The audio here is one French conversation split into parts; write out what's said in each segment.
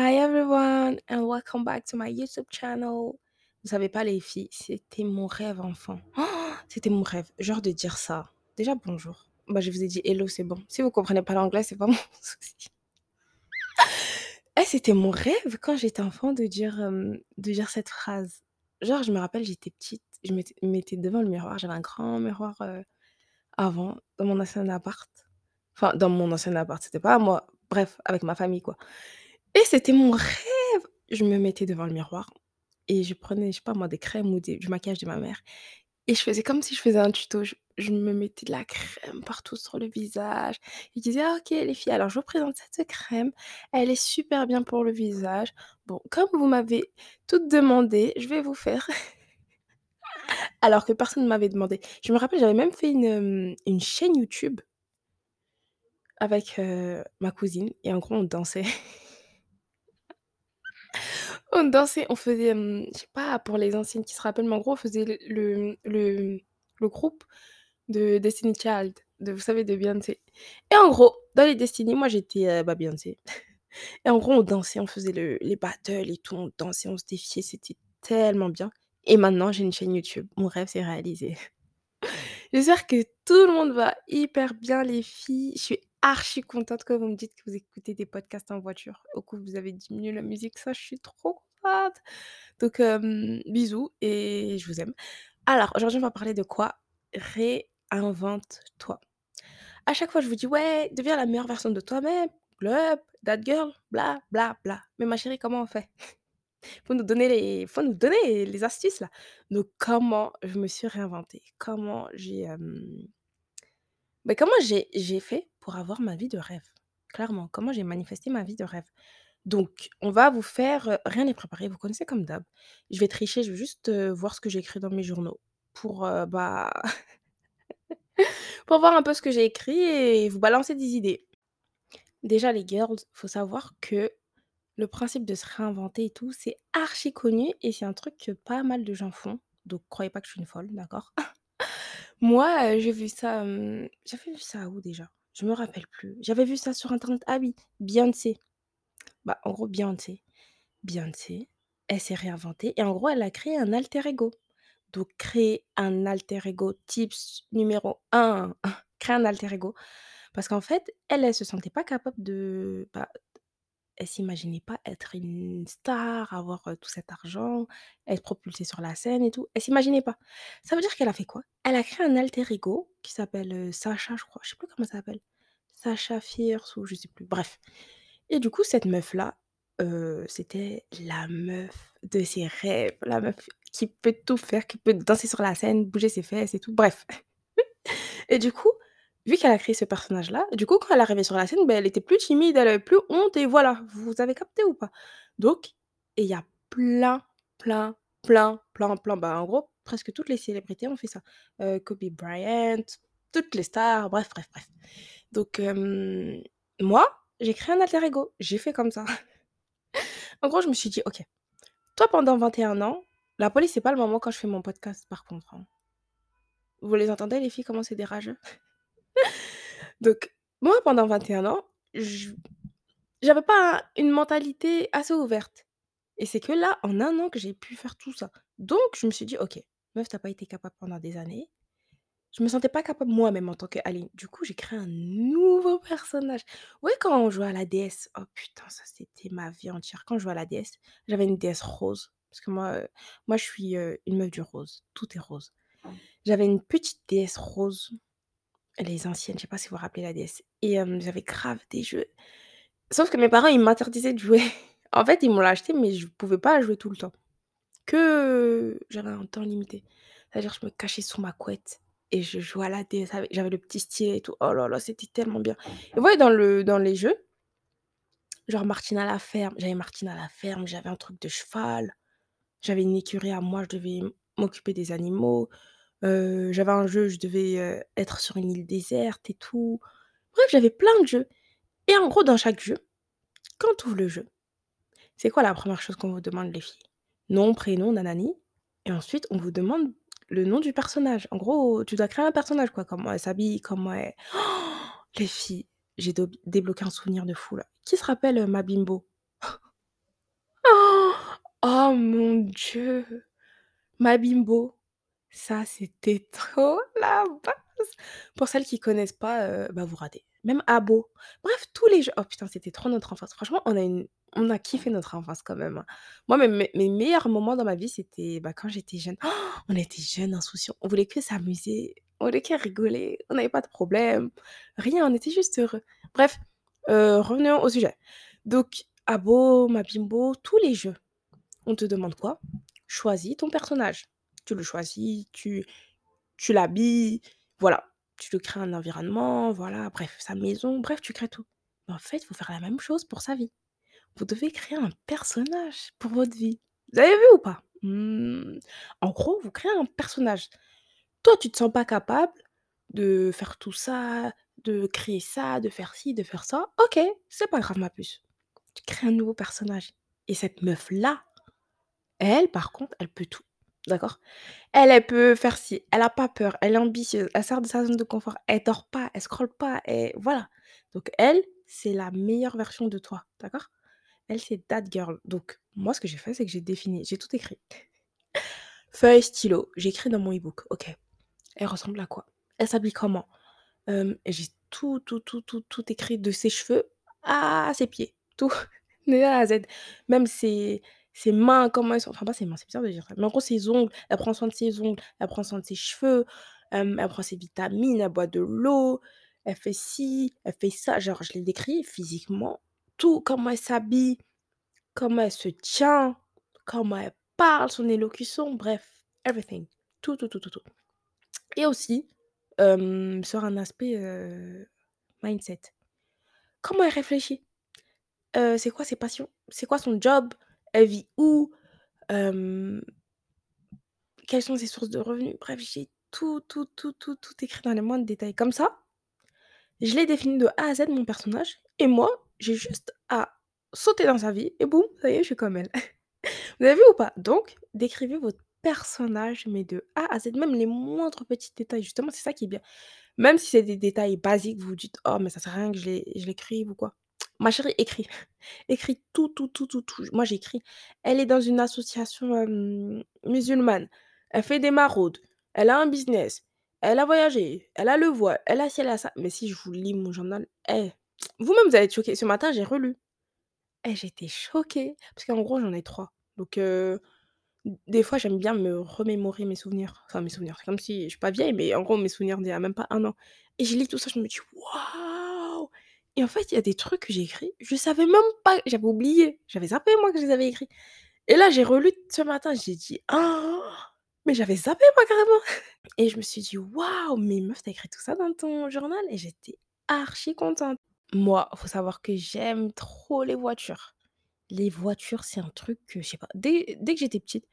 Hi everyone and welcome back to my YouTube channel. Vous savez pas les filles, c'était mon rêve enfant. Oh, c'était mon rêve, genre de dire ça. Déjà bonjour. Bah je vous ai dit hello, c'est bon. Si vous comprenez pas l'anglais, c'est pas mon souci. Eh, c'était mon rêve quand j'étais enfant de dire, euh, de dire cette phrase. Genre, je me rappelle, j'étais petite, je me mettais devant le miroir, j'avais un grand miroir euh, avant, dans mon ancien appart. Enfin, dans mon ancien appart, c'était pas moi. Bref, avec ma famille, quoi. C'était mon rêve! Je me mettais devant le miroir et je prenais, je sais pas moi, des crèmes ou du maquillage de ma mère et je faisais comme si je faisais un tuto. Je me mettais de la crème partout sur le visage. Je disais: «Ah OK les filles, alors je vous présente cette crème, elle est super bien pour le visage. Bon, comme vous m'avez toutes demandé, je vais vous faire» alors que personne ne m'avait demandé. Je me rappelle, j'avais même fait une, hem, une chaîne YouTube avec, heu, ma cousine et en gros on dansait. On dansait, on faisait, hem, je sais pas pour les anciennes qui se rappellent, mais en gros on faisait le le le groupe de Destiny's Child, de vous savez de Beyoncé et en gros, dans les Destiny, moi j'étais, bah, Beyoncé et en gros on dansait, on faisait le les battles et tout, on dansait, on se défiait, c'était tellement bien et maintenant j'ai une chaîne YouTube. Mon rêve s'est réalisé. J'espère que tout le monde va hyper bien les filles. Je suis archi contente que vous me dites que vous écoutez des podcasts en voiture. Au coup, vous avez diminué la musique, ça, je suis trop contente. Donc, bisous et je vous aime. Alors, aujourd'hui, on va parler de quoi? Réinvente-toi. À chaque fois, je vous dis: «Ouais, deviens la meilleure version de toi-même, up, that girl, bla bla bla». Mais ma chérie, comment on fait? Faut nous donner les faut nous donner les astuces là. Donc comment je me suis réinventée? Comment j'ai, bah, comment j'ai fait pour avoir ma vie de rêve? Clairement, comment j'ai manifesté ma vie de rêve? Donc on va vous faire, rien n'est préparé, vous connaissez comme d'hab. Je vais tricher, je vais juste, voir ce que j'ai écrit dans mes journaux pour, bah, pour voir un peu ce que j'ai écrit et vous balancer des idées. Déjà les girls, faut savoir que Le principe de se réinventer et tout, c'est archi connu et c'est un truc que pas mal de gens font. Donc croyez pas que je suis une folle, d'accord? Moi, j'ai vu ça, hem, j'avais vu ça où déjà? Je me rappelle plus. J'avais vu ça sur internet. Ah oui, Beyoncé. Bah, en gros, Beyoncé Beyoncé, elle s'est réinventée et en gros, elle a créé un alter ego. Donc créer un alter ego, tips numéro un, créer un alter ego parce qu'en fait, elle, elle se sentait pas capable de, bah, Elle s'imaginait pas être une star, avoir, tout cet argent, être propulsée sur la scène et tout. Elle s'imaginait pas. Ça veut dire qu'elle a fait quoi? Elle a créé un alter ego qui s'appelle, Sacha, je crois. Je sais plus comment ça s'appelle. Sacha Fierce ou je sais plus, bref. Et du coup, cette meuf-là, c'était la meuf de ses rêves, la meuf qui peut tout faire, qui peut danser sur la scène, bouger ses fesses et tout, bref. Et du coup, vu qu'elle a créé ce personnage-là, du coup, quand elle arrivait sur la scène, ben elle était plus timide, elle avait plus honte et voilà, vous avez capté ou pas? Donc il y a plein, plein, plein, plein, plein, bah, en gros, presque toutes les célébrités ont fait ça. Heu, Kobe Bryant, toutes les stars, bref, bref, bref. Donc moi, j'ai créé un alter ego, j'ai fait comme ça. En gros, je me suis dit: «OK, toi pendant 21 ans» la police, c'est pas le moment quand je fais mon podcast par contre, hein. Vous les entendez les filles, comment c'est des rageux? Donc, moi, pendant 21 ans, je j'avais pas un une mentalité assez ouverte et c'est que là, en un an que j'ai pu faire tout ça. Donc je me suis dit: «OK, meuf, tu as pas été capable pendant des années». Je me sentais pas capable moi-même en tant qu'Aline. Du coup, j'ai créé un nouveau personnage. Ouais, quand on jouait à la déesse, oh putain, ça c'était ma vie entière. Quand je jouais à la déesse, j'avais une déesse rose parce que moi, heu, moi je suis, heu, une meuf du rose, tout est rose. J'avais une petite déesse rose les anciennes, je sais pas si vous vous rappelez la DS et j'avais grave des jeux. Sauf que mes parents, ils m'interdisaient de jouer. En fait, ils m'ont acheté, mais je pouvais pas jouer tout le temps. Que j'avais un temps limité. C'est-à-dire, je me cachais sous ma couette et je jouais à la DS j'avais le petit stylet et tout. Oh là là, c'était tellement bien. Et vous voyez dans dans les jeux, genre Martine à la ferme, j'avais Martine à la ferme, j'avais un truc de cheval, j'avais une écurie à moi, je devais m'occuper des animaux. J'avais un jeu, je devais, être sur une île déserte et tout. Bref, j'avais plein de jeux et en gros, dans chaque jeu, quand tu ouvres le jeu, c'est quoi la première chose qu'on vous demande les filles? Nom, prénom, nanani et ensuite on vous demande le nom du personnage. En gros, tu dois créer un personnage quoi, comment elle s'habille, comment elle les filles, j'ai débloqué un souvenir de fou là. Qui se rappelle, ma bimbo? Oh mon Dieu! Ma bimbo, ça c'était trop la base! Pour celles qui connaissent pas, heu, bah, vous ratez. Même Abo, bref, tous les jeux oh putain, c'était trop notre enfance. Franchement, on a une on a kiffé notre enfance quand même, hein. Moi, mes mes mes meilleurs moments dans ma vie, c'était, bah, quand j'étais jeune. On était jeunes, insouciants, on voulait que s'amuser, on voulait que rigoler, on n'avait pas de problème, rien, on était juste heureux. Bref, heu, revenons au sujet. Donc Abo, Ma Bimbo, tous les jeux. On te demande quoi? Choisis ton personnage. Tu le choisis, tu tu l'habilles, voilà. Tu te crées un environnement, voilà, bref, sa maison, bref, tu crées tout. Mais en fait, il faut faire la même chose pour sa vie. Vous devez créer un personnage pour votre vie. Vous avez vu ou pas? Mmh, en gros, vous créez un personnage. Toi, tu te sens pas capable de faire tout ça, de créer ça, de faire ci, de faire ça. OK, c'est pas grave ma puce. Tu crées un nouveau personnage et cette meuf-là, elle, par contre, elle peut tout. D'accord? Elle, elle peut faire ci, elle a pas peur, elle est ambitieuse, elle sort de sa zone de confort, elle dort pas, elle scrolle pas, et voilà. Donc elle, c'est la meilleure version de toi, d'accord? Elle, c'est that girl. Donc moi, ce que j'ai fait, c'est que j'ai défini, j'ai tout écrit. Feuille, stylo, j'écris dans mon e-book. OK. Elle ressemble à quoi? Elle s'habille comment? J'ai tout, tout, tout, tout, tout écrit de ses cheveux à ses pieds, tout, de A à Z. Même ses ses mains, comment elles sont enfin pas ses mains, c'est bizarre de dire ça, mais en gros ses ongles, elle prend soin de ses ongles, elle prend soin de ses cheveux, elle prend ses vitamines, elle boit de l'eau, elle fait ci, elle fait ça, genre je l'ai décrit physiquement, tout, comment elle s'habille, comment elle se tient, comment elle parle, son élocution, bref, everything. Tout, tout, tout, tout, tout. Et aussi, sur un aspect, mindset. Comment elle réfléchit? C'est quoi ses passions? C'est quoi son job? Elle vit où? Quelles sont ses sources de revenus? Bref, j'ai tout, tout, tout, tout, tout écrit dans les moindres détails. Comme ça, je l'ai défini de A à Z mon personnage et moi, j'ai juste à sauter dans sa vie et boum, ça y est, je suis comme elle. Vous avez vu ou pas? Donc, décrivez votre personnage, mais de A à Z, même les moindres petits détails. Justement, c'est ça qui est bien. Même si c'est des détails basiques, vous vous dites: «Oh mais ça sert à rien que je l'écrive ou quoi». Ma chérie, écris. Écris tout, tout, tout, tout, tout. Moi, j'écris. Elle est dans une association, musulmane. Elle fait des maraudes. Elle a un business. Elle a voyagé. Elle a le voile. Elle a ci, elle a ça. Mais si je vous lis mon journal, eh, vous-même, vous allez être choqués. Ce matin, j'ai relu. Eh, j'étais choquée parce qu'en gros, j'en ai 3. Donc des fois, j'aime bien me remémorer mes souvenirs. Enfin, mes souvenirs, c'est comme si je suis pas vieille, mais en gros, mes souvenirs d'il y a même pas un an et je lis tout ça, je me dis: «Waouh!» Et en fait, il y a des trucs que j'ai écrits, je savais même pas j'avais oublié. J'avais zappé, moi, que je les avais écrits et là, j'ai relu ce matin, j'ai dit: «Oh, mais j'avais zappé, moi, carrément» et je me suis dit: «Waouh, mais meuf, tu as écrit tout ça dans ton journal?» et j'étais archi contente. Moi, faut savoir que j'aime trop les voitures. Les voitures, c'est un truc que, je sais pas, dès dès que j'étais petite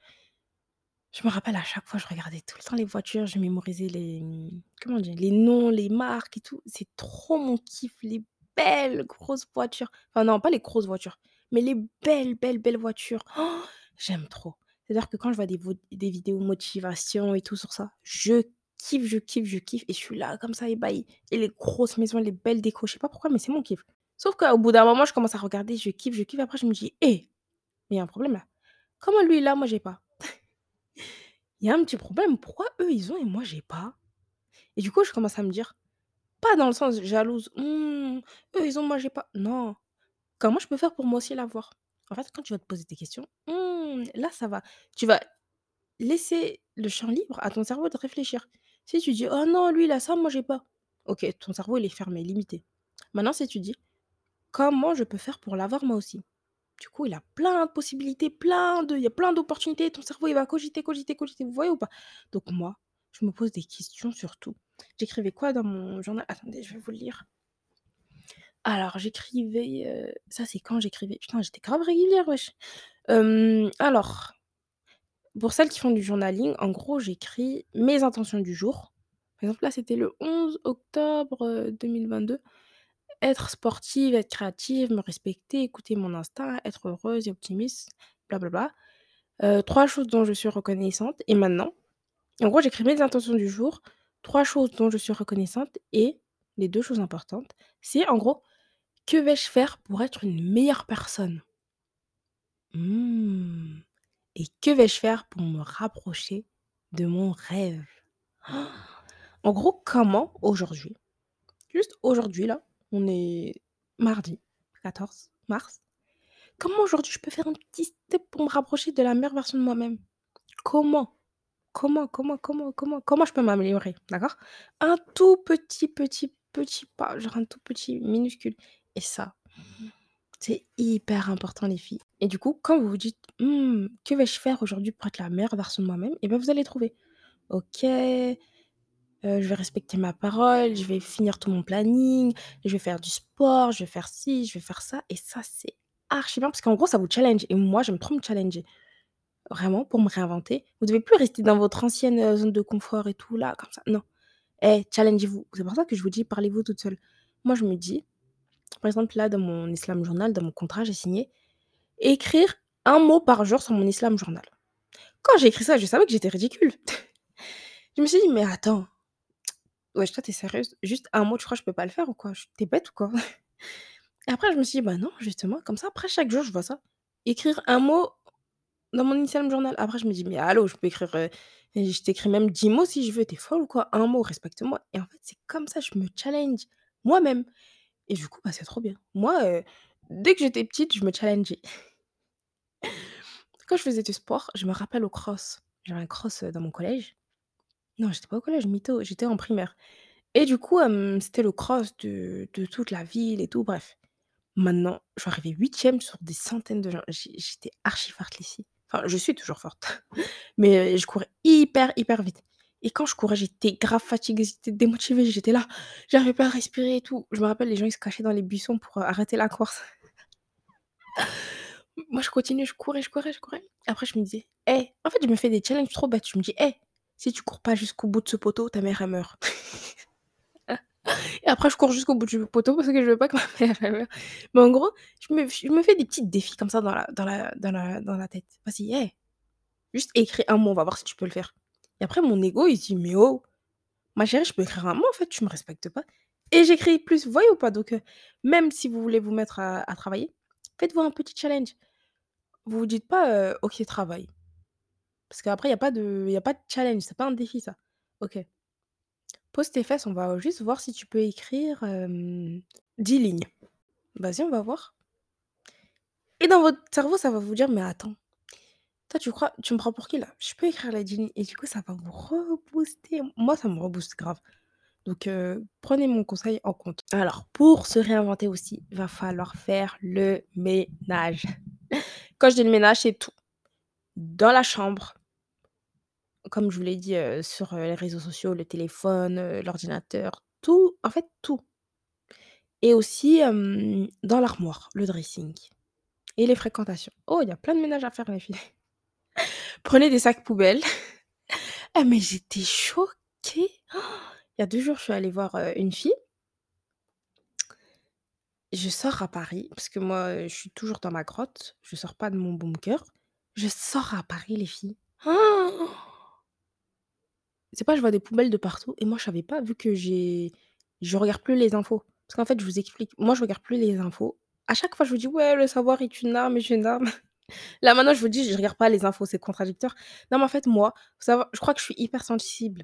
je me rappelle à chaque fois, je regardais tout le temps les voitures, je mémorisais les, comment dire? Les noms, les marques et tout. C'est trop mon kiff, les belles grosses voitures. Enfin non, pas les grosses voitures, mais les belles, belles, belles voitures. Oh, J'aime trop. C'est-à-dire que quand je vois des des vidéos motivation et tout sur ça, je kiffe, je kiffe, je kiffe et je suis là comme ça ébahie et les grosses maisons, les belles décos, je sais pas pourquoi, mais c'est mon kiff. Sauf qu'au bout d'un moment, je commence à regarder, je kiffe, je kiffe, après je me dis: «Hé, mais il y a un problème là. Comment lui a, moi j'ai pas?» Il y a un petit problème, pourquoi eux ils ont et moi j'ai pas? Et du coup, je commence à me dire, pas dans le sens jalouse, «Mmh, eux ils ont, moi j'ai pas». Non, comment je peux faire pour moi aussi l'avoir? En fait, quand tu vas te poser des questions, mmh, là ça va. Tu vas laisser le champ libre à ton cerveau de réfléchir. Si tu dis: «Oh non, lui il a ça, moi j'ai pas». OK, ton cerveau il est fermé, limité. Maintenant si tu dis: «Comment je peux faire pour l'avoir moi aussi?» Du coup, il a plein de possibilités, plein de il y a plein d'opportunités. Ton cerveau, il va cogiter, cogiter, cogiter. Vous voyez ou pas? Donc moi, je me pose des questions sur tout. J'écrivais quoi dans mon journal? Attendez, je vais vous le lire. Alors j'écrivais, heu, ça c'est quand j'écrivais? Putain, j'étais grave régulière, wesh. Alors, pour celles qui font du journaling, en gros, j'écris mes intentions du jour. Par exemple, là, c'était le 11 octobre, heu, 2022. Être sportive, être créative, me respecter, écouter mon instinct, être heureuse et optimiste, blablabla. Heu, 3 choses dont je suis reconnaissante et maintenant en gros, j'écris mes intentions du jour, 3 choses dont je suis reconnaissante et les 2 choses importantes, c'est en gros: «Que vais-je faire pour être une meilleure personne?» mmh. Et que vais-je faire pour me rapprocher de mon rêve? En gros, comment aujourd'hui, juste aujourd'hui là, on est mardi 14 mars. Comment aujourd'hui je peux faire un petit step pour me rapprocher de la meilleure version de moi-même? Comment? Comment, comment, comment, comment, comment je peux m'améliorer? D'accord? Un tout petit, petit, petit pas, genre un tout petit minuscule. Et ça, c'est hyper important les filles. Et du coup, quand vous vous dites: «Mmh, que vais-je faire aujourd'hui pour être la meilleure version de moi-même?» et ben vous allez trouver. OK, heu, je vais respecter ma parole, je vais finir tout mon planning, je vais faire du sport, je vais faire ci, je vais faire ça et ça, c'est archi bien parce qu'en gros, ça vous challenge et moi, j'aime trop me challenger. Vraiment, pour me réinventer. Vous devez plus rester dans votre ancienne, heu, zone de confort et tout là, comme ça. Non. Eh, challengez-vous. C'est pour ça que je vous dis: «Parlez-vous toute seule». Moi, je me dis, par exemple, là, dans mon Islam Journal, dans mon contrat, j'ai signé: «Écrire un mot par jour sur mon Islam Journal». Quand j'ai écrit ça, je savais que j'étais ridicule. Je me suis dit: «Mais attends, wesh, toi, tu es sérieuse? Juste un mot, tu crois que je peux pas le faire ou quoi? Ch tu es bête ou quoi?» et après je me suis dit: «Bah non, justement, comme ça, après chaque jour, je vois ça. Écrire un mot dans mon Instagram Journal». Après je me dis: «Mais allô, je peux écrire, et je t'écris même 10 mots si je veux, tu es folle ou quoi? Un mot, respecte-moi» et en fait, c'est comme ça, je me challenge moi-même et du coup, bah, c'est trop bien. Moi, heu, dès que j'étais petite, je me challengeais. Quand je faisais du sport, je me rappelle au cross. J'avais un cross, heu, dans mon collège. Non, j'étais pas au collège, mytho, j'étais en primaire et du coup, c'était le cross de de toute la ville et tout, bref. Maintenant, je suis arrivée 8e sur des centaines de gens. J'étais archi forte les filles. Je suis toujours forte, mais heu, je courais hyper, hyper vite et quand je courais, j'étais grave fatiguée, j'étais démotivée, j'étais là, j'arrivais pas à respirer et tout. Je me rappelle, les gens, ils se cachaient dans les buissons pour, heu, arrêter la course. Moi, je continuais, je courais, je courais, je courais. Après, je me disais: «Eh» en fait, je me fais des challenges trop bêtes. Je me dis: «Eh, si tu cours pas jusqu'au bout de ce poteau, ta mère, elle meurt». Et après, je cours jusqu'au bout du poteau parce que je veux pas que ma mère, meure. Mais en gros, je me fais des petits défis comme ça dans la tête. Vas-y, eh, juste écris un mot, on va voir si tu peux le faire. Et après, mon ego, il dit: «Mais oh, ma chérie, je peux écrire un mot, en fait, tu me respectes pas» et j'écris plus, voyez ou pas? Donc heu, même si vous voulez vous mettre à travailler, faites-vous un petit challenge. Vous vous dites pas, heu: «OK, travail». Parce qu'après, il y a pas de y a pas de challenge, c'est pas un défi ça. OK. Pose tes fesses, on va juste voir si tu peux écrire, hem, 10 lignes. Vas-y, on va voir. Et dans votre cerveau, ça va vous dire: «Mais attends, toi tu crois tu me prends pour qui là? Je peux écrire les 10 lignes» et du coup, ça va vous rebooster. Moi, ça me rebooste grave. Donc heu, prenez mon conseil en compte. Alors, pour se réinventer aussi, il va falloir faire le ménage. Quand je dis le ménage, c'est tout. Dans la chambre comme je vous l'ai dit, sur, les réseaux sociaux, le téléphone, l'ordinateur, tout, en fait tout. Et aussi, dans l'armoire, le dressing et les fréquentations. Oh, il y a plein de ménage à faire les filles. Prenez des sacs poubelles. Ah mais j'étais choquée! Il y a 2 jours, je suis allée voir, une fille je sors à Paris, parce que moi, je suis toujours dans ma grotte, je sors pas de mon bunker. Je sors à Paris les filles. C'est pas je vois des poubelles de partout et moi je savais pas vu que j'ai je regarde plus les infos. Parce qu'en fait, je vous explique, moi je regarde plus les infos. À chaque fois, je vous dis: «Ouais, le savoir est une arme, est une arme». Là maintenant, je vous dis, je regarde pas les infos, c'est contradictoire. Non, mais en fait, moi, je crois que je suis hypersensible.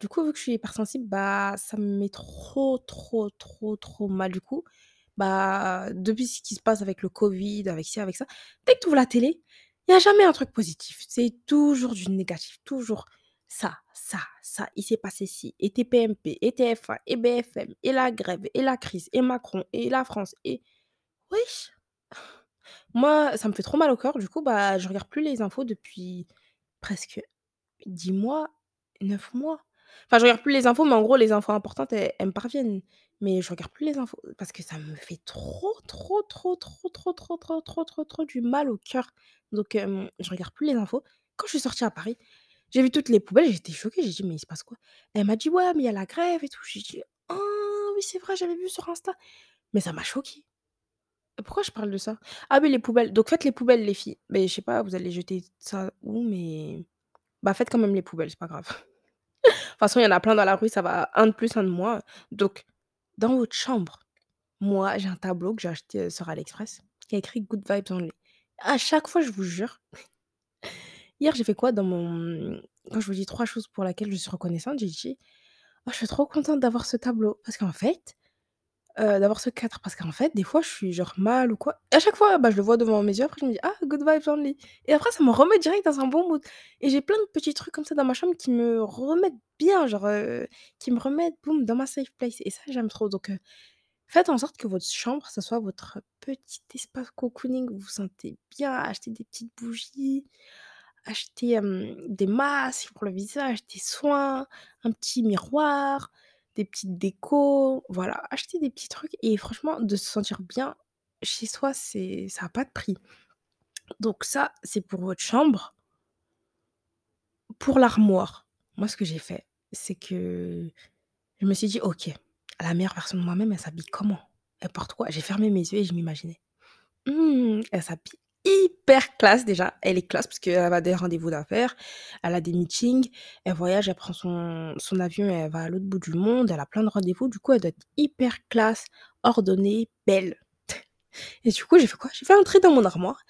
Du coup, vu que je suis hypersensible, bah, ça me met trop, trop, trop, trop mal. Du coup, bah, depuis ce qui se passe avec le Covid, avec ci, avec ça, dès que tu ouvres la télé, il y a jamais un truc positif. C'est toujours du négatif, toujours ça, ça, ça, il s'est passé ci, et TPMP, et TF1, et BFM, et la grève, et la crise, et Macron, et la France, et wesh! Moi, ça me fait trop mal au cœur, du coup, bah, je regarde plus les infos depuis presque 10 mois, 9 mois. Enfin, je regarde plus les infos, mais en gros, les infos importantes, elles elles me parviennent. Mais je regarde plus les infos parce que ça me fait trop, trop, trop, trop, trop, trop, trop, trop, trop, trop du mal au cœur. Donc, hem, je regarde plus les infos. Quand je suis sortie à Paris, j'ai vu toutes les poubelles, j'étais choquée, j'ai dit: «Mais il se passe quoi?» elle m'a dit: «Ouais, mais il y a la grève et tout». J'ai dit: «Ah oui, c'est vrai, j'avais vu sur Insta». Mais ça m'a choquée. Pourquoi je parle de ça? Ah oui, les poubelles. Donc faites les poubelles les filles. Mais je sais pas, vous allez jeter ça où, mais bah, faites quand même les poubelles, c'est pas grave. De toute façon, il y en a plein dans la rue, ça va, un de plus, un de moins. Donc dans votre chambre, moi, j'ai un tableau que j'ai acheté, heu, sur AliExpress, qui a écrit Good vibes only. À chaque fois, je vous jure Hier, j'ai fait quoi dans mon quand je vous dis 3 choses pour laquelle je suis reconnaissante, j'ai dit: «Oh, je suis trop contente d'avoir ce tableau» parce qu'en fait, heu, d'avoir ce cadre parce qu'en fait, des fois, je suis genre mal ou quoi. Et à chaque fois, bah, je le vois devant mes yeux, après je me dis: «Ah, good vibes only» et après ça me remet direct dans un bon mood. Et j'ai plein de petits trucs comme ça dans ma chambre qui me remettent bien, genre, heu, qui me remettent, boum, dans ma safe place. Et ça, j'aime trop. Donc heu, faites en sorte que votre chambre, ça soit votre petit espace cocooning. Où vous vous sentez bien, achetez des petites bougies, Acheter, des masques pour le visage, des soins, un petit miroir, des petites décos, voilà, acheter des petits trucs et franchement de se sentir bien chez soi, c'est ça a pas de prix. Donc ça, c'est pour votre chambre. Pour l'armoire, moi ce que j'ai fait, c'est que je me suis dit: «OK, la meilleure version de moi-même, elle s'habille comment? Elle porte quoi?» j'ai fermé mes yeux et je m'imaginais. Mmh, elle s'habille hyper classe déjà. Elle est classe parce qu'elle a des rendez-vous d'affaires, elle a des meetings, elle voyage, elle prend son son avion, elle va à l'autre bout du monde, elle a plein de rendez-vous. Du coup, elle doit être hyper classe, ordonnée, belle. Et du coup, j'ai fait quoi? J'ai fait un tri dans mon armoire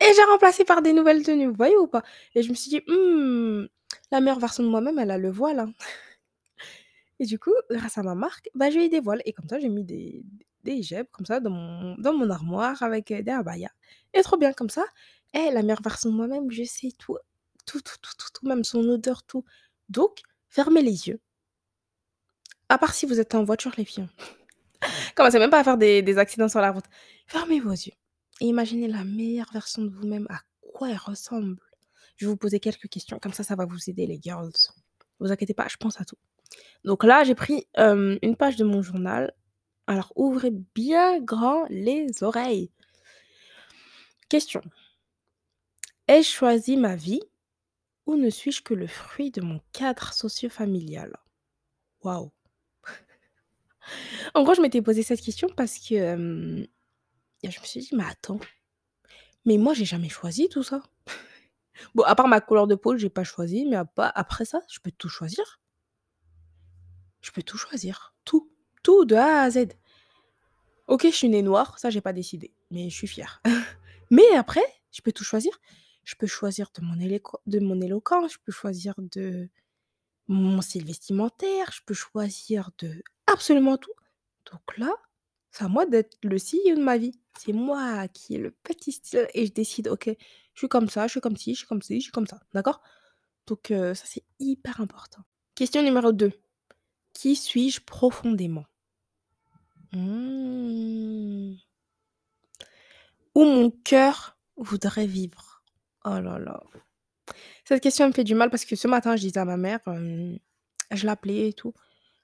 et j'ai remplacé par des nouvelles tenues, vous voyez ou pas? Et je me suis dit: «Mmh, la meilleure version de moi-même, elle a le voile, hein». Et du coup, grâce à ma marque, bah, j'ai eu des voiles et comme ça, j'ai mis des des hijabs comme ça dans mon dans mon armoire avec, heu, des abayas et trop bien comme ça. Eh, la meilleure version de moi-même, je sais tout, tout, tout, tout, tout, tout, même son odeur, tout. Donc, fermez les yeux. À part si vous êtes en voiture, les filles. hein. Commencez même pas à faire des des accidents sur la route. Fermez vos yeux et imaginez la meilleure version de vous-même, à quoi elle ressemble. Je vais vous poser quelques questions, comme ça, ça va vous aider les girls. Vous inquiétez pas, je pense à tout. Donc là, j'ai pris, hem, une page de mon journal. Alors ouvrez bien grand les oreilles. Question: Ai-je choisi ma vie ou ne suis-je que le fruit de mon cadre socio-familial? Waouh! En gros, je m'étais posé cette question parce que, je me suis dit: «Mais attends, mais moi j'ai jamais choisi tout ça». Bon, à part ma couleur de peau, j'ai pas choisi, mais après ça, je peux tout choisir. Je peux tout choisir, tout, de A à Z. OK, je suis née noire, ça j'ai pas décidé, mais je suis fière. Mais après, je peux tout choisir. Je peux choisir de mon de mon éloquence, je peux choisir de mon style vestimentaire, je peux choisir de absolument tout. Donc là, c'est à moi d'être le CEO de ma vie. C'est moi qui ai le petit style et je décide: «OK, je suis comme ça, je suis comme ci, je suis comme ci, je suis comme ça». D'accord? Donc heu, ça, c'est hyper important. Question numéro 2. Qui suis-je profondément? Mmh. Où mon cœur voudrait vivre? Oh là là. Cette question me fait du mal parce que ce matin, je disais à ma mère, hem, je l'appelais et tout.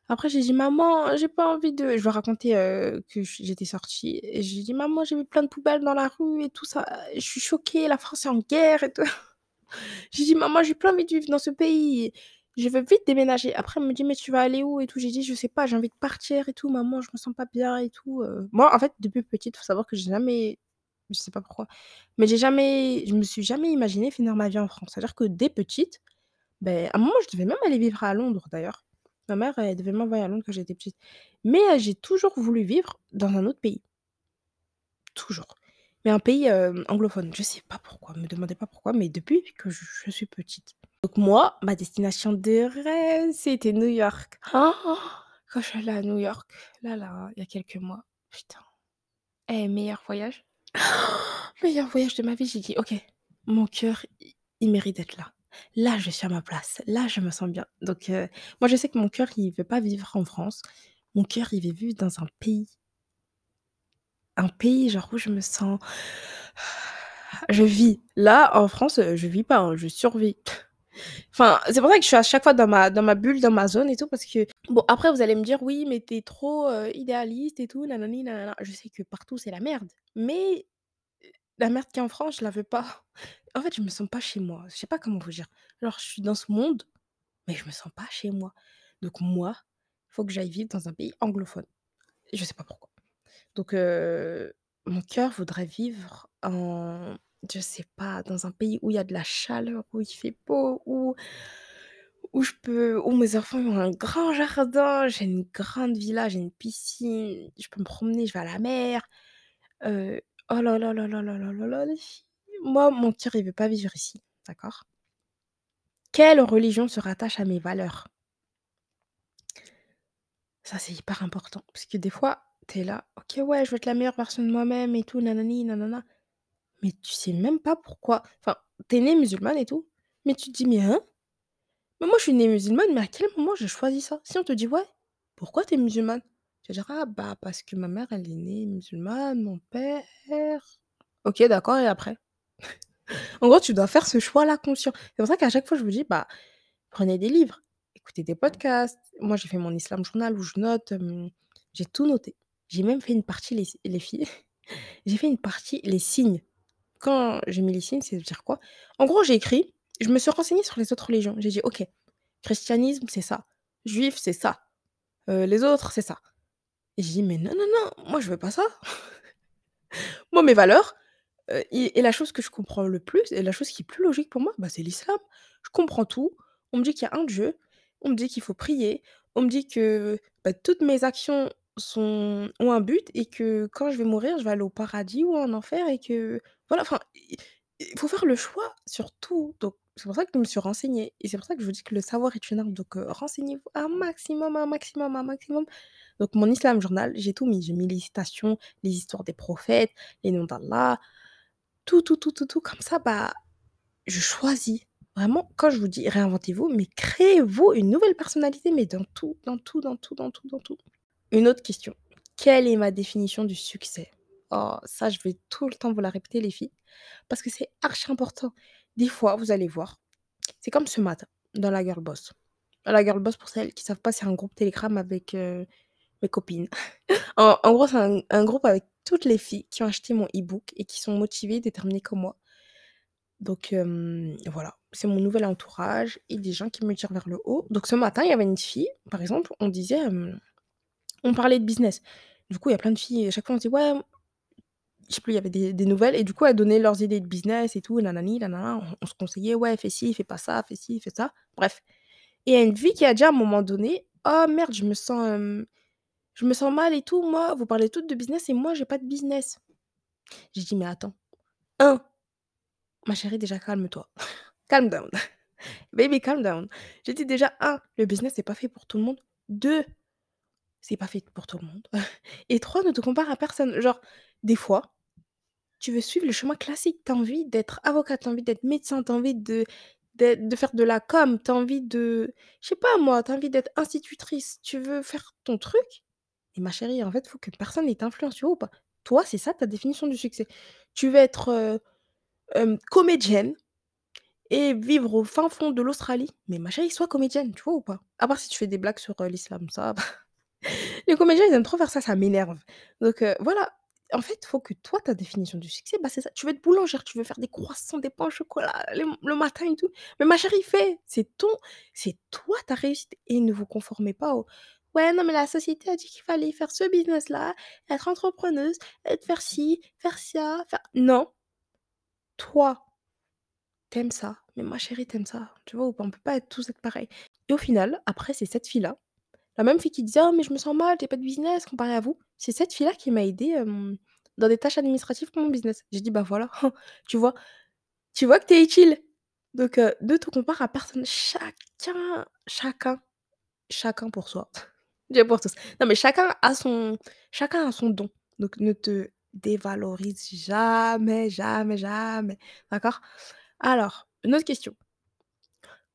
Après, j'ai dit: «Maman, j'ai pas envie de» je lui ai raconté, heu, que j'étais sortie et j'ai dit: «Maman, j'ai vu plein de poubelles dans la rue et tout ça, je suis choquée, la France est en guerre et tout». J'ai dit: «Maman, j'ai pas envie de vivre dans ce pays, je veux vite déménager». Après, elle me dit: «Mais tu vas aller où et tout?» J'ai dit: «Je sais pas, j'ai envie de partir et tout, maman, je me sens pas bien et tout, heu». Moi, en fait, depuis petite, faut savoir que j'ai jamais je sais pas pourquoi, mais j'ai jamais je me suis jamais imaginée finir ma vie en France. C'est-à-dire que dès petite, beh, à un moment, je devais même aller vivre à Londres d'ailleurs. Ma mère, elle devait m'envoyer à Londres quand j'étais petite. Mais heu, j'ai toujours voulu vivre dans un autre pays, toujours. Mais un pays, hem, anglophone. Je sais pas pourquoi, me demandez pas pourquoi, mais depuis que je suis petite. Donc moi, ma destination de rêve, c'était New York. Oh, Quand je suis allée à New York, là là, il y a quelques mois, putain, eh, meilleur voyage, meilleur voyage de ma vie, j'ai dit: «OK, mon cœur, il mérite d'être là. Là, je suis à ma place. Là, je me sens bien». Donc heu, moi, je sais que mon cœur, il veut pas vivre en France. Mon cœur, il veut vivre dans un pays un pays, genre, où je me sens je vis. Là, en France, je vis pas, hein, je survis. Enfin, c'est pour ça que je suis à chaque fois dans ma dans ma bulle, dans ma zone et tout parce que bon, après vous allez me dire: «Oui, mais tu es trop, heu, idéaliste et tout, nanani nanana». Je sais que partout c'est la merde, mais la merde qu'il y a en France, je la veux pas. En fait, je me sens pas chez moi. Je sais pas comment vous dire. Genre, je suis dans ce monde, mais je me sens pas chez moi. Donc moi, il faut que j'aille vivre dans un pays anglophone. Je sais pas pourquoi. Donc heu, mon cœur voudrait vivre en je sais pas, dans un pays où il y a de la chaleur, où il fait beau, où où je peux où mes enfants ont un grand jardin, j'ai une grande villa, j'ai une piscine, je peux me promener, je vais à la mer. Heu, oh là là là là là là là là, les filles, moi, mon cœur, il veut pas vivre ici, d'accord? Quelle religion se rattache à mes valeurs? Ça, c'est hyper important parce que des fois, tu es là: «OK, ouais, je veux être la meilleure version de moi-même et tout, nanani nanana». Mais tu sais même pas pourquoi enfin, tu es née musulmane et tout, mais tu te dis: «Mais hein? Mais moi, je suis née musulmane, mais à quel moment j'ai choisi ça?» si on te dit: «Ouais, pourquoi tu es musulmane?» tu vas dire: «Ah bah, parce que ma mère, elle est née musulmane, mon père» OK, d'accord et après? En gros, tu dois faire ce choix-là conscient. C'est pour ça qu'à chaque fois, je vous dis: «Bah, prenez des livres, écoutez des podcasts». Moi, j'ai fait mon Islam Journal où je note, j'ai tout noté. J'ai même fait une partie les les filles, j'ai fait une partie les signes. Quand j'ai mis les signes, ça veut dire quoi? En gros, j'ai écrit, je me suis renseignée sur les autres religions. J'ai dit: «OK, christianisme, c'est ça, juif, c'est ça, heu, les autres, c'est ça». Et j'ai dit: «Mais non, non, non, moi je veux pas ça». Moi, mes valeurs, heu, et la chose que je comprends le plus et la chose qui est plus logique pour moi, bah, c'est l'islam. Je comprends tout. On me dit qu'il y a un Dieu, on me dit qu'il faut prier, on me dit que, bah, toutes mes actions ont un but et que quand je vais mourir, je vais aller au paradis ou en enfer et que voilà, enfin, il faut faire le choix sur tout. Donc c'est pour ça que je me suis renseignée et c'est pour ça que je vous dis que le savoir est une arme. Donc renseignez-vous un maximum, un maximum, un maximum. Donc mon Islam Journal, j'ai tout mis. J'ai mis les citations, les histoires des prophètes, les noms d'Allah, tout, tout, tout, tout, tout comme ça, bah, je choisis. Vraiment, quand je vous dis réinventez-vous, mais créez-vous une nouvelle personnalité, mais dans tout, dans tout, dans tout, dans tout, dans tout. Une autre question. Quelle est ma définition du succès? Oh, ça, je vais tout le temps vous la répéter les filles, parce que c'est archi important. Des fois, vous allez voir, c'est comme ce matin, dans la Girl Boss. La Girl Boss, pour celles qui savent pas, c'est un groupe Telegram avec, heu, mes copines. En gros, c'est un groupe avec toutes les filles qui ont acheté mon e-book et qui sont motivées, déterminées comme moi. Donc voilà, c'est mon nouvel entourage et des gens qui me tirent vers le haut. Donc ce matin, il y avait une fille, par exemple, on disait, on parlait de business. Du coup, il y a plein de filles, à chaque fois on dit: «Ouais» je sais plus, il y avait des nouvelles et du coup, elles donnaient leurs idées de business et tout, nanana. On se conseillait: «Ouais, fais ci, fais pas ça, fais ci, fais ça». Bref et il y a une fille qui a dit à un moment donné: «Oh merde, je me sens, hem, je me sens mal et tout, moi, vous parlez toutes de business et moi, j'ai pas de business». J'ai dit: «Mais attends, 1, ma chérie, déjà calme-toi, calm down, baby calm down». J'ai dit: «Déjà 1, le business, c'est pas fait pour tout le monde. 2, c'est pas fait pour tout le monde et 3, ne te compare à personne». Genre, des fois, tu veux suivre le chemin classique, tu as envie d'être avocate, tu as envie d'être médecin, tu as envie de de faire de la com, tu as envie de je sais pas moi, tu as envie d'être institutrice, tu veux faire ton truc? Et ma chérie, en fait, il faut que personne ne t'influence, tu vois ou pas? Toi, c'est ça ta définition du succès. Tu veux être, heu, hem, comédienne et vivre au fin fond de l'Australie, mais ma chérie, sois comédienne, tu vois ou pas? À part si tu fais des blagues sur, heu, l'islam, ça les comédiens, ils aiment trop faire ça, ça m'énerve. Donc heu, voilà, en fait, il faut que toi, ta définition du succès, bah, c'est ça. Tu veux être boulangère, tu veux faire des croissants, des pains au chocolat le matin et tout. Mais ma chérie, fais! C'est ton c'est toi ta réussite et ne vous conformez pas au: «Ouais, non, mais la société a dit qu'il fallait faire ce business-là, être entrepreneuse, être faire ci, faire ça, faire» non! Toi, tu aimes ça, mais ma chérie, tu aimes ça, tu vois? On peut pas être tous être pareils et au final, après, c'est cette fille-là, la même fille qui disait: «Oh mais je me sens mal, j'ai pas de business comparé à vous», c'est cette fille-là qui m'a aidée, dans des tâches administratives pour mon business. J'ai dit: «Bah voilà, tu vois? Tu vois que tu es utile?» donc heu, ne te compare à personne. Chacun chacun chacun pour soi. Dieu pour tous. Non mais chacun a son chacun a son don, donc ne te dévalorise jamais, jamais, jamais, d'accord? Alors, une autre question.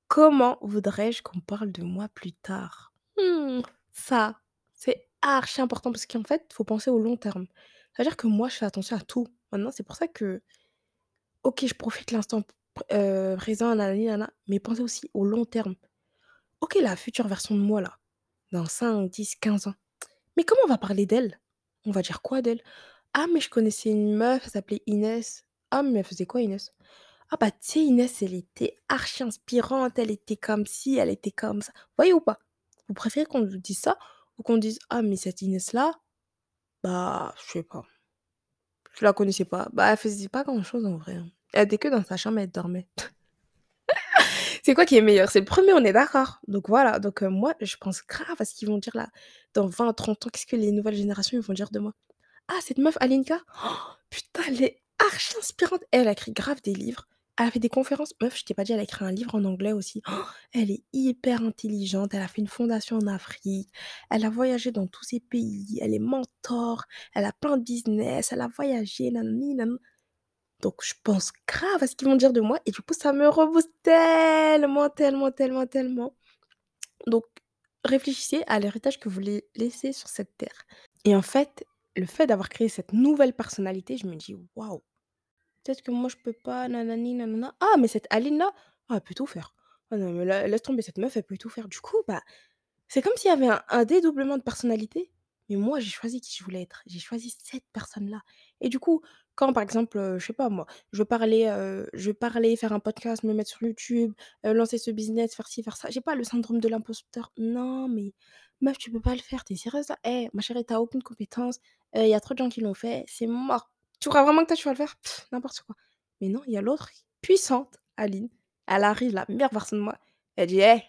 Comment voudrais-je qu'on parle de moi plus tard? Mmh, ça, archi important parce qu'en fait, il faut penser au long terme. C'est-à-dire que moi, je fais attention à tout. Maintenant, c'est pour ça que, OK, je profite l'instant heu, présent, nanani nana, mais pensez aussi au long terme. OK, la future version de moi là, dans 5, 10, 15 ans, mais comment on va parler d'elle? On va dire quoi d'elle? «Ah mais je connaissais une meuf, elle s'appelait Inès». «Ah mais elle faisait quoi Inès?» «Ah bah tu sais Inès, elle était archi inspirante, elle était comme ci, elle était comme ça». Voyez ou pas? Vous préférez qu'on vous dise ça ou qu'on dise: «Ah mais cette Inès-là, bah, je sais pas, je la connaissais pas. Bah, elle faisait pas grand-chose en vrai, hein. Elle était que dans sa chambre, elle dormait». C'est quoi qui est meilleur? C'est le premier, on est d'accord? Donc voilà, donc heu, moi, je pense grave à ce qu'ils vont dire là, dans 20-30 ans, qu'est-ce que les nouvelles générations, ils vont dire de moi? «Ah cette meuf Alinka, putain, elle est archi inspirante. Elle a écrit grave des livres, Elle a fait des conférences. Meuf, je t'ai pas dit, elle a écrit un livre en anglais aussi. Elle est hyper intelligente, elle a fait une fondation en Afrique, elle a voyagé dans tous ces pays, elle est mentor, elle a plein de business, elle a voyagé, nanani nanan. Donc je pense grave à ce qu'ils vont dire de moi et du coup, ça me rebooste tellement, tellement, tellement, tellement. Donc réfléchissez à l'héritage que vous voulez laisser sur cette terre. Et en fait, le fait d'avoir créé cette nouvelle personnalité, je me dis: «Waouh, peut-être que moi je peux pas, nanani nanana. Ah mais cette Aline-là, ah elle peut tout faire. Ah non mais la laisse tomber cette meuf, elle peut tout faire». Du coup, bah, c'est comme s'il y avait un dédoublement de personnalité, mais moi j'ai choisi qui je voulais être. J'ai choisi cette personne-là et du coup, quand par exemple, heu, je sais pas moi, je veux parler, heu, je veux parler, faire un podcast, me mettre sur YouTube, heu, lancer ce business, faire ci, faire ça, j'ai pas le syndrome de l'imposteur. Non mais meuf, tu peux pas le faire, tu es sérieuse là? Eh ma chérie, tu as aucune compétence, il y a trop de gens qui l'ont fait, c'est mort. Tu crois vraiment que toi tu vas le faire? N'importe quoi. Mais non, il y a l'autre puissante, Aline. Elle arrive, la meilleure version de moi. Elle dit: «Eh»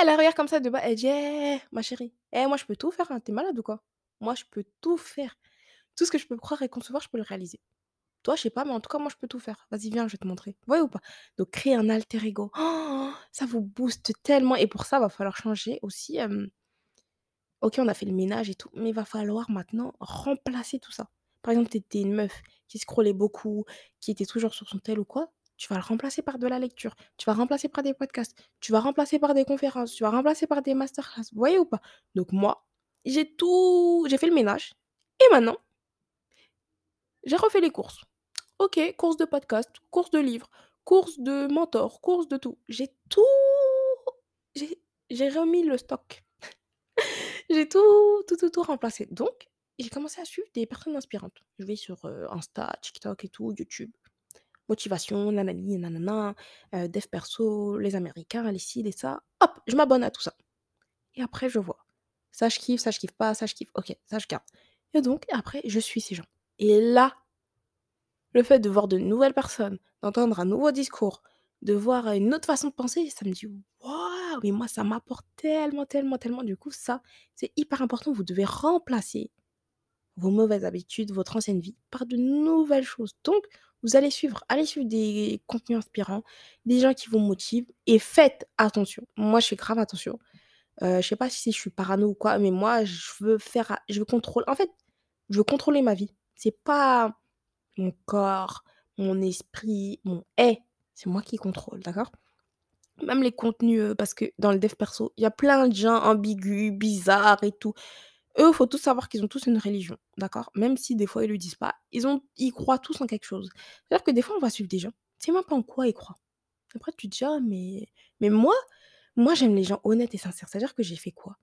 elle la regarde comme ça de bas, elle dit: «Eh ma chérie, eh moi je peux tout faire, hein, tu malade ou quoi? Moi je peux tout faire. Tout ce que je peux croire et concevoir, je peux le réaliser. Toi, je sais pas, mais en tout cas, moi je peux tout faire. Vas-y, viens, je vais te montrer». Voyez ou pas? Donc créer un alter ego, oh, ça vous booste tellement et pour ça, va falloir changer aussi, OK, on a fait le ménage et tout, mais il va falloir maintenant remplacer tout ça. Par exemple, tu étais une meuf qui scrollait beaucoup, qui était toujours sur son tel ou quoi, tu vas le remplacer par de la lecture, tu vas remplacer par des podcasts, tu vas remplacer par des conférences, tu vas remplacer par des masterclass. Vous voyez ou pas? Donc moi, j'ai tout j'ai fait le ménage et maintenant j'ai refait les courses. OK, courses de podcast, courses de livres, courses de mentor, courses de tout. J'ai tout j'ai remis le stock. J'ai tout, tout, tout, tout remplacé. Donc, j'ai commencé à suivre des personnes inspirantes. Je vais sur, Insta, TikTok et tout, YouTube. Motivation, nanani nanana, dev perso, les américains, les ci, les ça. Hop, je m'abonne à tout ça et après je vois. Ça je kiffe, ça je kiffe pas, ça je kiffe, OK, ça je garde et donc après je suis ces gens et là, le fait de voir de nouvelles personnes, d'entendre un nouveau discours, de voir, une autre façon de penser, ça me dit: «Waouh!» Mais moi ça m'apporte tellement, tellement, tellement. Du coup ça, c'est hyper important. Vous devez remplacer vos mauvaises habitudes, votre ancienne vie par de nouvelles choses. Donc vous allez suivre allez suivre des contenus inspirants, des gens qui vous motivent et faites attention. Moi, je fais grave attention. Heu, je sais pas si je suis parano ou quoi, mais moi je veux faire je veux contrôler en fait, je veux contrôler ma vie. C'est pas mon corps, mon esprit, mon «et», c'est moi qui contrôle, d'accord? Même les contenus, heu, parce que dans le dev perso, il y a plein de gens ambigus, bizarres et tout. Eux, faut tous savoir qu'ils ont tous une religion, d'accord? Même si des fois ils le disent pas, ils ont ils croient tous en quelque chose. C'est-à-dire que des fois, on va suivre des gens, sais même pas en quoi ils croient. Après tu te dis: «Ah mais» mais moi moi j'aime les gens honnêtes et sincères. C'est-à-dire que j'ai fait quoi?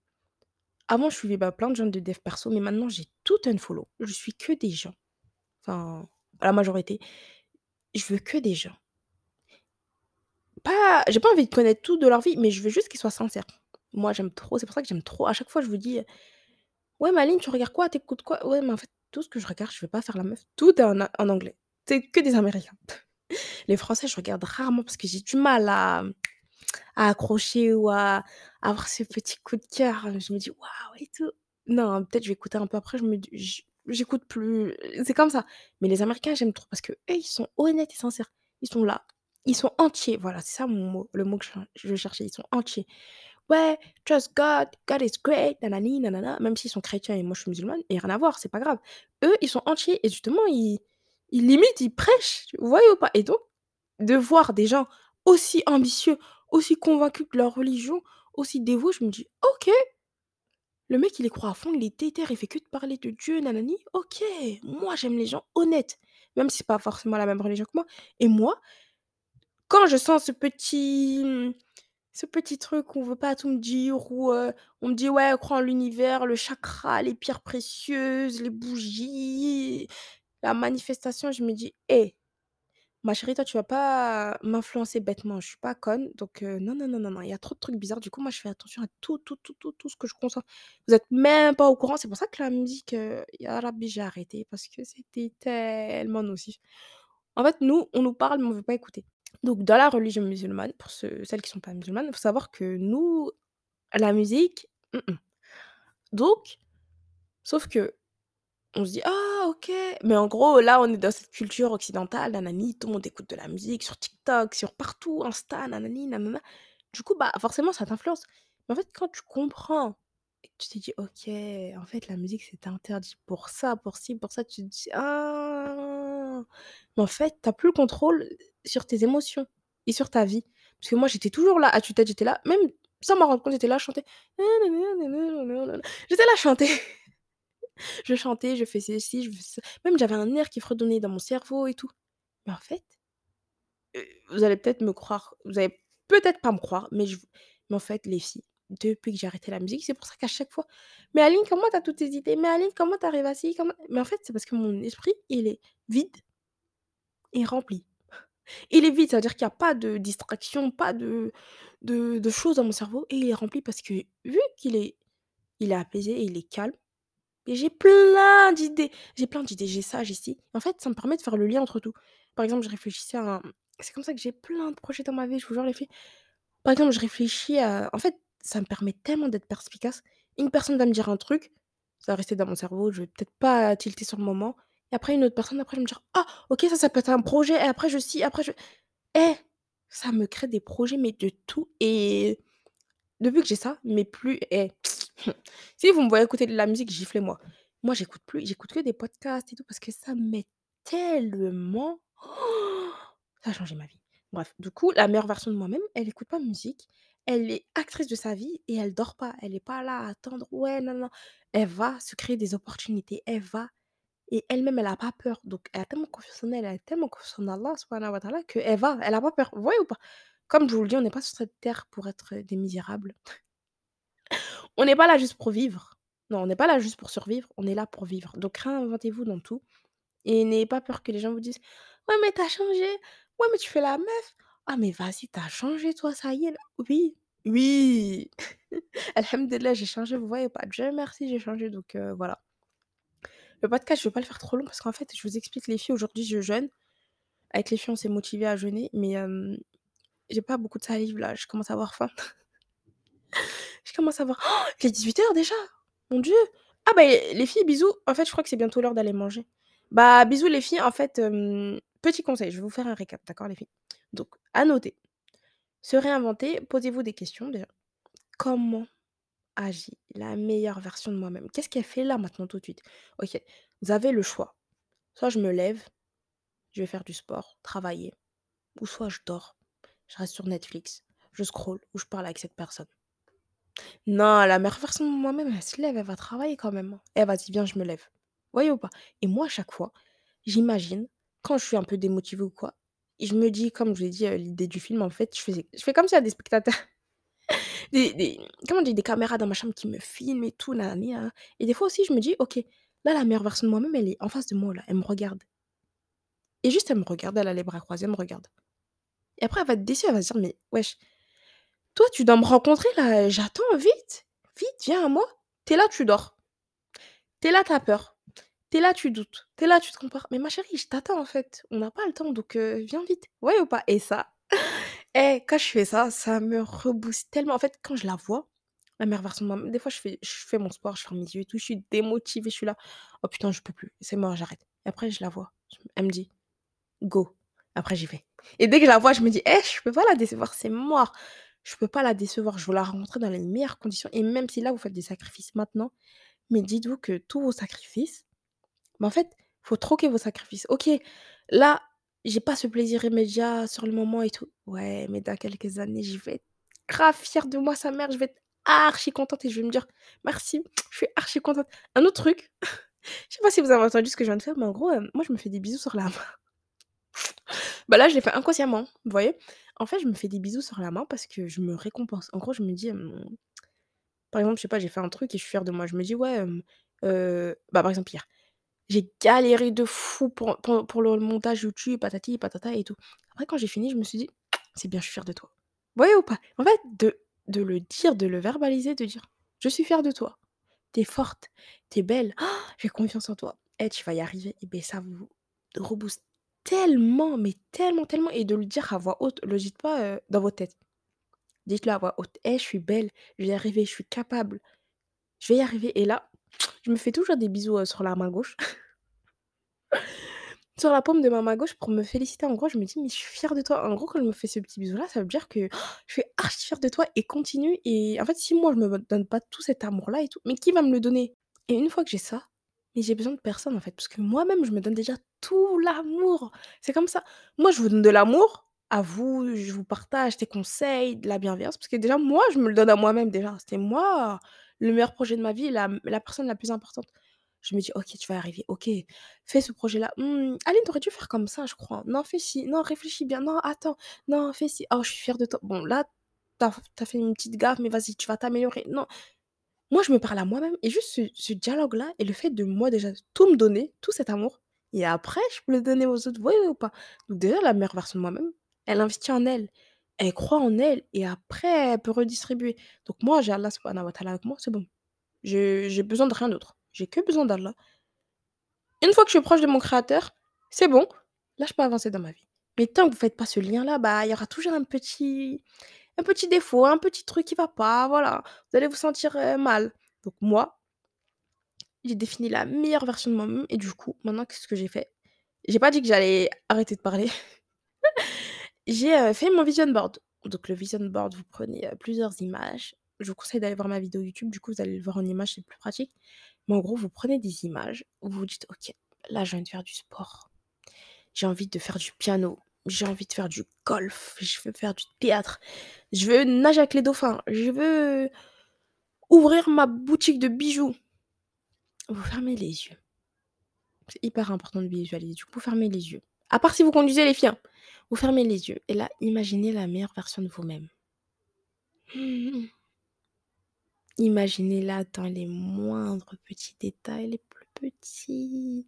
Avant, je suivais, bah, plein de gens de dev perso, mais maintenant j'ai tout unfollow. Je suis que des gens, enfin la majorité, je veux que des gens j'ai pas envie de connaître tout de leur vie, mais je veux juste qu'ils soient sincères. Moi, j'aime trop, c'est pour ça que j'aime trop à chaque fois je vous dis: «Ouais, Maline, tu regardes quoi? Tu écoutes quoi?» ouais, mais en fait, tout ce que je regarde, je vais pas faire la meuf. Tout est en anglais. C'est que des américains. Les français, je regarde rarement parce que j'ai du mal à, accrocher ou à avoir ce petit coup de cœur. Je me dis: «Waouh» et tout. Non, peut-être je vais écouter un peu après, je me j'écoute plus, c'est comme ça. Mais les américains, j'aime trop parce qu'eux, ils sont honnêtes et sincères. Ils sont là, ils sont entiers, voilà, c'est ça mon mot, le mot que je cherchais, ils sont entiers. Ouais, trust God, God is great, nanani nanana, même s'ils sont chrétiens et moi je suis musulmane et rien à voir, c'est pas grave. Eux, ils sont entiers et justement ils ils limite, ils prêchent, vous voyez ou pas? Et donc, de voir des gens aussi ambitieux, aussi convaincus de leur religion, aussi dévots, je me dis: «OK, le mec il y croit à fond, il est déter, il fait que de parler de Dieu, nanani, OK, moi j'aime les gens honnêtes», même si c'est pas forcément la même religion que moi et moi, quand je sens ce petit, ce petit truc où on veut pas tout me dire, où, heu, on me dit: «Ouais, crois en l'univers, le chakra, les pierres précieuses, les bougies, la manifestation», je me dis: «Eh, ma chérie, toi, tu vas pas m'influencer bêtement, je suis pas conne, donc heu, non, non, non, non, non, il y a trop de trucs bizarres». Du coup, moi, je fais attention à tout, tout, tout, tout, tout ce que je consomme. Vous êtes même pas au courant, c'est pour ça que la musique, heu, ya j'ai arrêté parce que c'était tellement nocif. En fait, nous, on nous parle, mais on veut pas écouter. Donc dans la religion musulmane, pour celles qui sont pas musulmanes, il faut savoir que nous, la musique. Donc, sauf qu'on se dit: «Ah OK». Mais en gros, là, on est dans cette culture occidentale, nanani, tout le monde écoute de la musique sur TikTok, sur partout, Insta, nanani, nanana. Du coup, bah, forcément, ça t'influence. Mais en fait, quand tu comprends que tu te dis: «OK, en fait, la musique, c'est interdit pour ça, pour ci, pour ça», tu te dis: «Ah!» Mais en fait, tu as plus le contrôle sur tes émotions et sur ta vie. Parce que moi, j'étais toujours là, à tue-tête, j'étais là, même sans m'en rendre compte, j'étais là à chanter. J'étais là à chanter. Je chantais, je faisais ci, je. Même j'avais un air qui fredonnait dans mon cerveau et tout. Mais en fait, heu, vous allez peut-être me croire, vous allez peut-être pas me croire, mais je mais en fait, les filles, depuis que j'ai arrêté la musique, c'est pour ça qu'à chaque fois: «Mais Aline, comment tu as toutes tes idées? Mais Aline, comment tu arrives à ci? Comment» mais en fait, c'est parce que mon esprit, il est vide et rempli. Il est vide, ça veut dire qu'il y a pas de distraction, pas de de de choses dans mon cerveau et il est rempli parce que vu qu'il est il est apaisé et il est calme et j'ai plein d'idées. J'ai plein d'idées, j'ai ça, j'ai ci. En fait, ça me permet de faire le lien entre tout. Par exemple, je réfléchissais à un c'est comme ça que j'ai plein de projets dans ma vie, je vous jure les filles. Par exemple, je réfléchis à en fait, ça me permet tellement d'être perspicace. Une personne va me dire un truc, ça va rester dans mon cerveau, je vais peut-être pas tilter sur le moment et après une autre personne, après, va me dire: «Ah OK, ça, ça peut être un projet» et après je ci, après je eh! Ça me crée des projets, mais de tout et depuis que j'ai ça, mais plus eh, si vous me voyez écouter de la musique, giflez-moi. Moi, j'écoute plus, j'écoute que des podcasts et tout parce que ça m'aide tellement. Ça a changé ma vie. Bref, du coup, la meilleure version de moi-même, elle écoute pas musique, elle est actrice de sa vie et elle dort pas. Elle est pas là à attendre: «Ouais, non, non». Elle va se créer des opportunités, elle va et elle-même, elle a pas peur. Donc elle a tellement confiance en elle, elle a tellement confiance en Allah subhanahu wa ta'ala qu'elle va, elle a pas peur. Vous voyez ou pas? Comme je vous le dis, on n'est pas sur cette terre pour être, des misérables. On n'est pas là juste pour vivre. Non, on n'est pas là juste pour survivre, on est là pour vivre. Donc réinventez-vous dans tout et n'ayez pas peur que les gens vous disent: «Ouais, mais tu as changé. Ouais, mais tu fais la meuf. Ah, mais vas-y, tu as changé toi, ça y est là». Oui, oui, alhamdoulilah, j'ai changé, vous voyez pas? Dieu merci, j'ai changé donc heu, voilà. Le podcast, je vais pas le faire trop long parce qu'en fait, je vous explique les filles, aujourd'hui, je jeûne. Avec les filles, on s'est motivées à jeûner, mais j'ai pas beaucoup de salive là, je commence à avoir faim. Je commence à avoir oh! Il est 18:00 déjà! Mon Dieu! Ah bah, les filles, bisous. En fait, je crois que c'est bientôt l'heure d'aller manger. Bah, bisous les filles. En fait, petit conseil, je vais vous faire un récap, d'accord les filles? Donc à noter, se réinventer, posez-vous des questions déjà. Comment agit la meilleure version de moi-même? Qu'est-ce qu'elle fait là, maintenant, tout de suite? OK, vous avez le choix. Soit je me lève, je vais faire du sport, travailler, ou soit je dors, je reste sur Netflix, je scrolle ou je parle avec cette personne. Non, la meilleure version de moi-même, elle se lève, elle va travailler quand même, hein. Eh vas-y, viens, je me lève. Voyez ou pas? Et moi, à chaque fois, j'imagine, quand je suis un peu démotivée ou quoi, je me dis, comme je vous ai dit, heu, l'idée du film, en fait, je faisais je fais comme s'il y a des spectateurs, des comment dit? Des caméras dans ma chambre qui me filment et tout, nanani nanana et des fois aussi, je me dis: «OK, là, la meilleure version de moi-même, elle est en face de moi, là, elle me regarde» et juste, elle me regarde, elle a les bras croisés, elle me regarde et après, elle va être déçue, elle va se dire: «Mais wesh, toi, tu dois me rencontrer là, j'attends, vite, vite, viens à moi. Tu es là, tu dors. Tu es là, tu as peur. Tu es là, tu doutes. Tu es là, tu te compares. Mais ma chérie, je t'attends en fait. On n'a pas le temps, donc heu, viens vite. Ouais ou pas? Et ça, eh, quand je fais ça, ça me rebooste tellement. En fait, quand je la vois, la meilleure version de moi-même, des fois, je fais mon sport, je ferme mes yeux et tout, je suis démotivée, je suis là: «Oh putain, je peux plus, c'est mort, j'arrête» et après je la vois, elle me dit: «Go». Après j'y vais et dès que je la vois, je me dis: «Eh, je peux pas la décevoir, c'est mort, je peux pas la décevoir, je veux la rencontrer dans les meilleures conditions» et même si là, vous faites des sacrifices maintenant, mais dites-vous que tous vos sacrifices, en fait, faut troquer vos sacrifices. OK, là, j'ai pas ce plaisir immédiat sur le moment et tout. Ouais, mais dans quelques années, je vais être grave fière de moi, sa mère, je vais être archi contente et je vais me dire: «Merci, je suis archi contente». Un autre truc, je sais pas si vous avez entendu ce que je viens de faire, mais en gros, hem, moi, je me fais des bisous sur la main. Bah, là, je l'ai fait inconsciemment, vous voyez? En fait, je me fais des bisous sur la main parce que je me récompense. En gros, je me dis, par exemple, je sais pas, j'ai fait un truc et je suis fière de moi. Je me dis: «Ouais, heu» bah, par exemple, hier, j'ai galéré de fou pour le montage YouTube, patati patata et tout. Après, quand j'ai fini, je me suis dit: «C'est bien, je suis fière de toi». Voyez ou pas? En fait, de le dire, de le verbaliser, de dire: «Je suis fière de toi. Tu es forte, tu es belle, j'ai confiance en toi. Eh, tu vas y arriver» et beh, ça vous rebooste tellement, mais tellement, tellement et de le dire à voix haute, le dites pas, heu, dans votre tête. Dites-le à voix haute: «Eh, je suis belle, je vais y arriver, je suis capable, je vais y arriver» et là, je me fais toujours des bisous, sur la main gauche Sur la paume de ma main gauche pour me féliciter. En gros, je me dis: «Mais je suis fière de toi». En gros, quand elle me fait ce petit bisou-là, ça veut dire que je suis archi fière de toi et continue et en fait, si moi je me donne pas tout cet amour-là et tout, mais qui va me le donner? Et une fois que j'ai ça, mais j'ai besoin de personne en fait, parce que moi-même, je me donne déjà tout l'amour. C'est comme ça. Moi, je vous donne de l'amour, à vous, je vous partage des conseils, de la bienveillance, parce que déjà moi, je me le donne à moi-même déjà. C'est moi le meilleur projet de ma vie, la la personne la plus importante. Je me dis: «OK, tu vas arriver. OK, fais ce projet-là. Mmh, Aline, tu aurais dû faire comme ça, je crois. Non, fais ci. Non, réfléchis bien. Non, attends. Non, fais ci. Oh, je suis fière de toi. Bon, là, t'as as fait une petite gaffe, mais vas-y, tu vas t'améliorer». Non, moi, je me parle à moi-même et juste ce ce dialogue-là et le fait de moi déjà tout me donner, tout cet amour et après je peux le donner aux autres, voyez ou pas? Donc déjà la meilleure version de moi-même, elle investit en elle, elle croit en elle et après elle peut redistribuer. Donc moi, j'ai Allah subhanahu wa ta'ala avec moi, c'est bon. J'ai besoin de rien d'autre. J'ai que besoin d'Allah. Une fois que je suis proche de mon créateur, c'est bon, là je peux avancer dans ma vie. Mais tant que vous faites pas ce lien-là, bah, il y aura toujours un petit un petit défaut, un petit truc qui va pas, voilà. Vous allez vous sentir, heu, mal. Donc moi, j'ai défini la meilleure version de moi-même et du coup, maintenant qu'est-ce que j'ai fait? J'ai pas dit que j'allais arrêter de parler. J'ai, fait mon vision board. Donc le vision board, vous prenez, plusieurs images. Je vous conseille d'aller voir ma vidéo YouTube, du coup, vous allez le voir en images, c'est plus pratique. Mais en gros, vous prenez des images, vous vous dites: «OK, là, j'ai envie de faire du sport. J'ai envie de faire du piano. J'ai envie de faire du golf. Je veux faire du théâtre. Je veux nager avec les dauphins. Je veux ouvrir ma boutique de bijoux». Vous fermez les yeux. C'est hyper important de visualiser. Du coup, fermez les yeux. À part si vous conduisez les filles, hein. Vous fermez les yeux et là, imaginez la meilleure version de vous-même. Imaginez-la dans les moindres petits détails, les plus petits.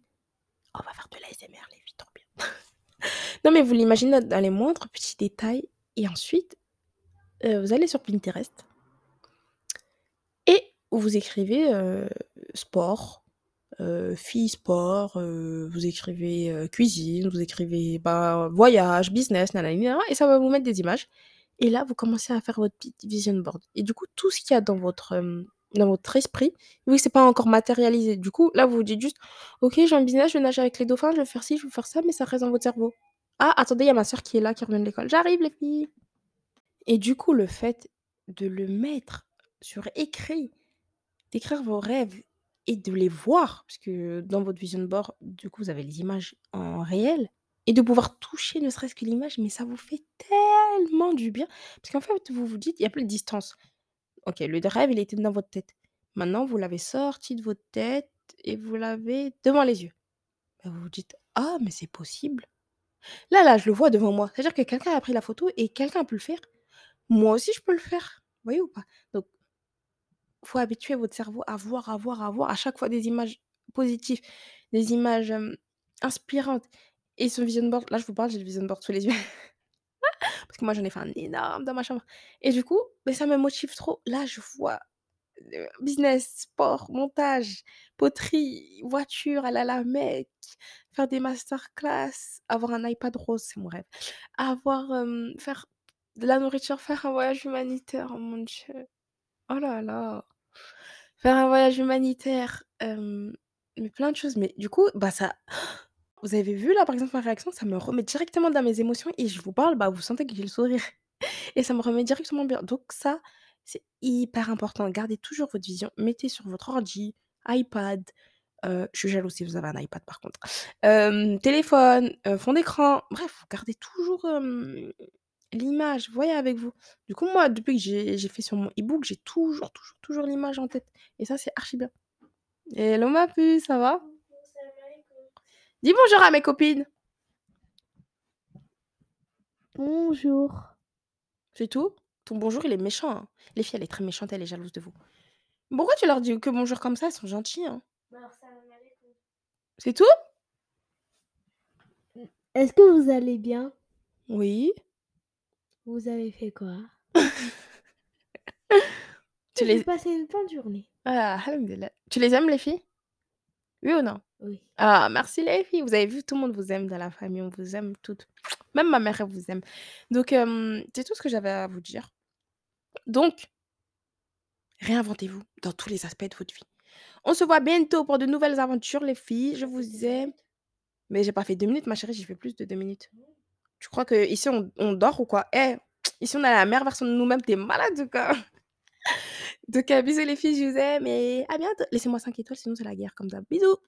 On va faire de l'ASMR, les filles, trop bien. non, mais vous l'imaginez dans les moindres petits détails et ensuite, euh, vous allez sur Pinterest et vous écrivez euh, sport, euh, fille sport, euh, vous écrivez euh, cuisine, vous écrivez bah, voyage, business, nanana, et ça va vous mettre des images. Et là, vous commencez à faire votre petit vision board. Et du coup, tout ce qu'il y a dans votre, euh, dans votre esprit, oui, c'est pas encore matérialisé. Du coup, là, vous vous dites juste, ok, j'ai un business, je vais nager avec les dauphins, je vais faire ci, je vais faire ça, mais ça reste dans votre cerveau. Ah, attendez, il y a ma soeur qui est là, qui revient de l'école. J'arrive, les filles. Et du coup, le fait de le mettre sur écrit, d'écrire vos rêves et de les voir, parce que dans votre vision board, du coup, vous avez les images en réel, et de pouvoir toucher ne serait-ce que l'image, mais ça vous fait tellement du bien. Parce qu'en fait, vous vous dites, il y a plus de distance. Ok, le rêve, il était dans votre tête. Maintenant, vous l'avez sorti de votre tête et vous l'avez devant les yeux. Vous vous dites, ah, mais c'est possible. Là, là, je le vois devant moi. C'est-à-dire que quelqu'un a pris la photo et quelqu'un peut le faire. Moi aussi, je peux le faire. Vous voyez ou pas? Donc, faut habituer votre cerveau à voir, à voir, à voir à chaque fois des images positives, des images inspirantes. Et ce vision board, là, je vous parle, j'ai le vision board sous les yeux. Parce que moi, j'en ai fait un énorme dans ma chambre. Et du coup, mais ça me motive trop. Là, je vois business, sport, montage, poterie, voiture, aller à la Mecque, faire des masterclass, avoir un iPad rose, c'est mon rêve. Avoir, faire de la nourriture, faire un voyage humanitaire, mon Dieu. Oh là là. Faire un voyage humanitaire, mais plein de choses. Mais du coup, bah ça vous avez vu là, par exemple, ma réaction, ça me remet directement dans mes émotions et je vous parle, bah, vous sentez que j'ai le sourire et ça me remet directement bien. Donc ça, c'est hyper important. Gardez toujours votre vision. Mettez sur votre ordi, iPad, je suis jalouse si vous avez un iPad par contre, téléphone, fond d'écran, bref, gardez toujours l'image, voyez avec vous. Du coup, moi, depuis que j'ai fait sur mon e-book, j'ai toujours, toujours, toujours l'image en tête. Et ça, c'est archi bien. Hello ma puce, ça va? Dis bonjour à mes copines. Bonjour. C'est tout? Ton bonjour, il est méchant. hein. Les filles, elle est très méchante, elle est jalouse de vous. Pourquoi tu leur dis que bonjour comme ça? Elles sont gentilles. hein. C'est tout? Est-ce que vous allez bien? Oui. Vous avez fait quoi? Tu J'ai les... passé une bonne journée. Ah, alhamdoulilah. Tu les aimes, les filles? Oui ou non? Oui. Ah, merci les filles. Vous avez vu, tout le monde vous aime dans la famille. On vous aime toutes. Même ma mère, elle vous aime. Donc, euh, c'est tout ce que j'avais à vous dire. Donc, réinventez-vous dans tous les aspects de votre vie. On se voit bientôt pour de nouvelles aventures, les filles. Je vous aime. Mais j'ai pas fait 2 minutes ma chérie, j'ai fait plus de 2 minutes. Tu crois qu'ici on on dort ou quoi? Eh, ici on a la meilleure version de nous-mêmes, tu es malade ou quoi? Donc heu, bisous les filles, je vous aime et à bientôt. Laissez-moi 5 étoiles sinon c'est la guerre comme d'hab. Bisous!